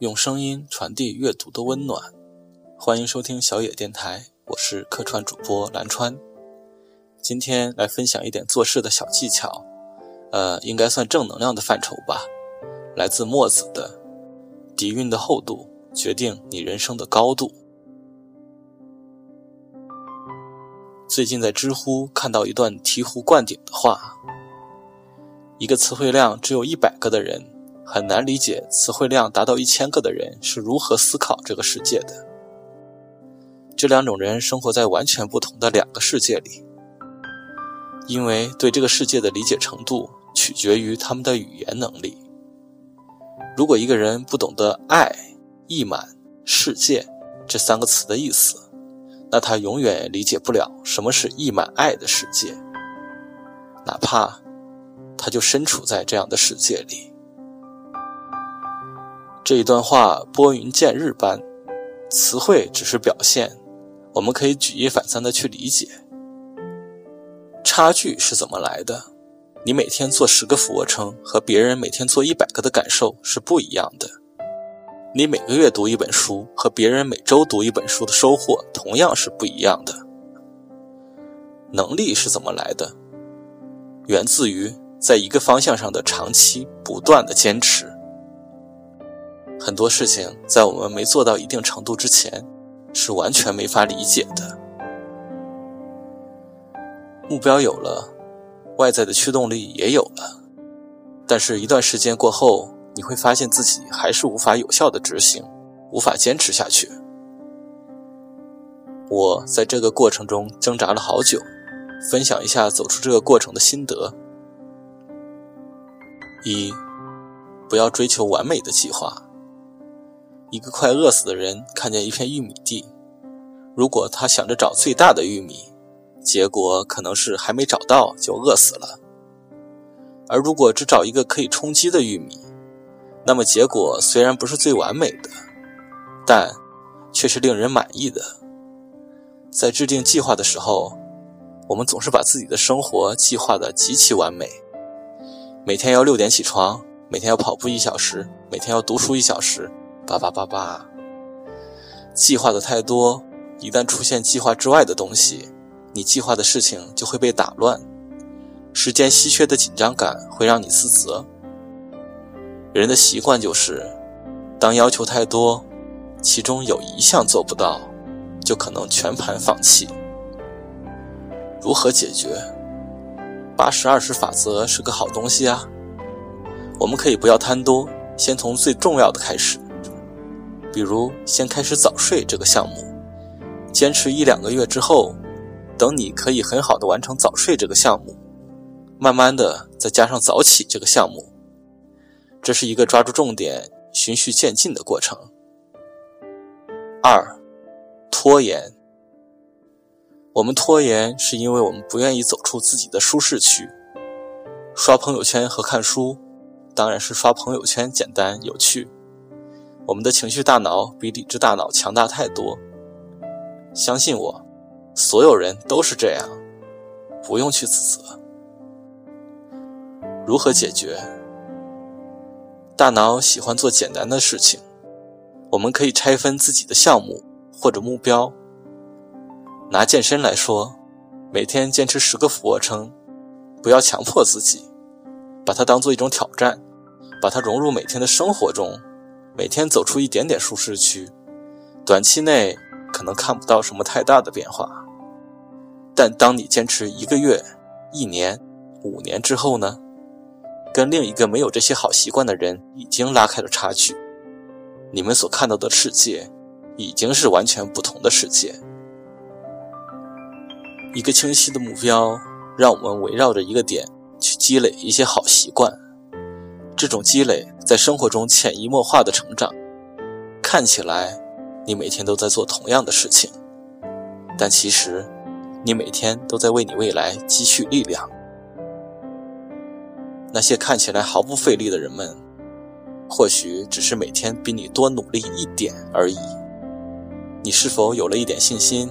用声音传递阅读的温暖，欢迎收听小野电台，我是客串主播蓝川。今天来分享一点做事的小技巧，呃，应该算正能量的范畴吧。来自墨子的“底蕴的厚度决定你人生的高度”。最近在知乎看到一段醍醐灌顶的话：一个词汇量只有一百个的人。很难理解词汇量达到一千个的人是如何思考这个世界的。这两种人生活在完全不同的两个世界里，因为对这个世界的理解程度取决于他们的语言能力。如果一个人不懂得“爱”“意满”“世界”这三个词的意思，那他永远理解不了什么是溢满爱的世界，哪怕他就身处在这样的世界里。这一段话拨云见日般，词汇只是表现，我们可以举一反三的去理解。差距是怎么来的？你每天做十个俯卧撑和别人每天做一百个的感受是不一样的。你每个月读一本书和别人每周读一本书的收获同样是不一样的。能力是怎么来的？源自于在一个方向上的长期不断的坚持。很多事情在我们没做到一定程度之前，是完全没法理解的。目标有了，外在的驱动力也有了，但是，一段时间过后，你会发现自己还是无法有效的执行，无法坚持下去。我在这个过程中挣扎了好久，分享一下走出这个过程的心得：一，不要追求完美的计划。一个快饿死的人看见一片玉米地，如果他想着找最大的玉米，结果可能是还没找到就饿死了；而如果只找一个可以充饥的玉米，那么结果虽然不是最完美的，但却是令人满意的。在制定计划的时候，我们总是把自己的生活计划的极其完美：每天要六点起床，每天要跑步一小时，每天要读书一小时。叭叭叭叭，计划的太多，一旦出现计划之外的东西，你计划的事情就会被打乱。时间稀缺的紧张感会让你自责。人的习惯就是，当要求太多，其中有一项做不到，就可能全盘放弃。如何解决？八十二十法则是个好东西啊。我们可以不要贪多，先从最重要的开始。比如，先开始早睡这个项目，坚持一两个月之后，等你可以很好的完成早睡这个项目，慢慢的再加上早起这个项目，这是一个抓住重点、循序渐进的过程。二，拖延。我们拖延是因为我们不愿意走出自己的舒适区。刷朋友圈和看书，当然是刷朋友圈简单有趣。我们的情绪大脑比理智大脑强大太多，相信我，所有人都是这样，不用去自责。如何解决？大脑喜欢做简单的事情，我们可以拆分自己的项目或者目标。拿健身来说，每天坚持十个俯卧撑，不要强迫自己，把它当做一种挑战，把它融入每天的生活中。每天走出一点点舒适区，短期内可能看不到什么太大的变化，但当你坚持一个月、一年、五年之后呢？跟另一个没有这些好习惯的人已经拉开了差距，你们所看到的世界已经是完全不同的世界。一个清晰的目标，让我们围绕着一个点去积累一些好习惯。这种积累在生活中潜移默化的成长，看起来你每天都在做同样的事情，但其实你每天都在为你未来积蓄力量。那些看起来毫不费力的人们，或许只是每天比你多努力一点而已。你是否有了一点信心？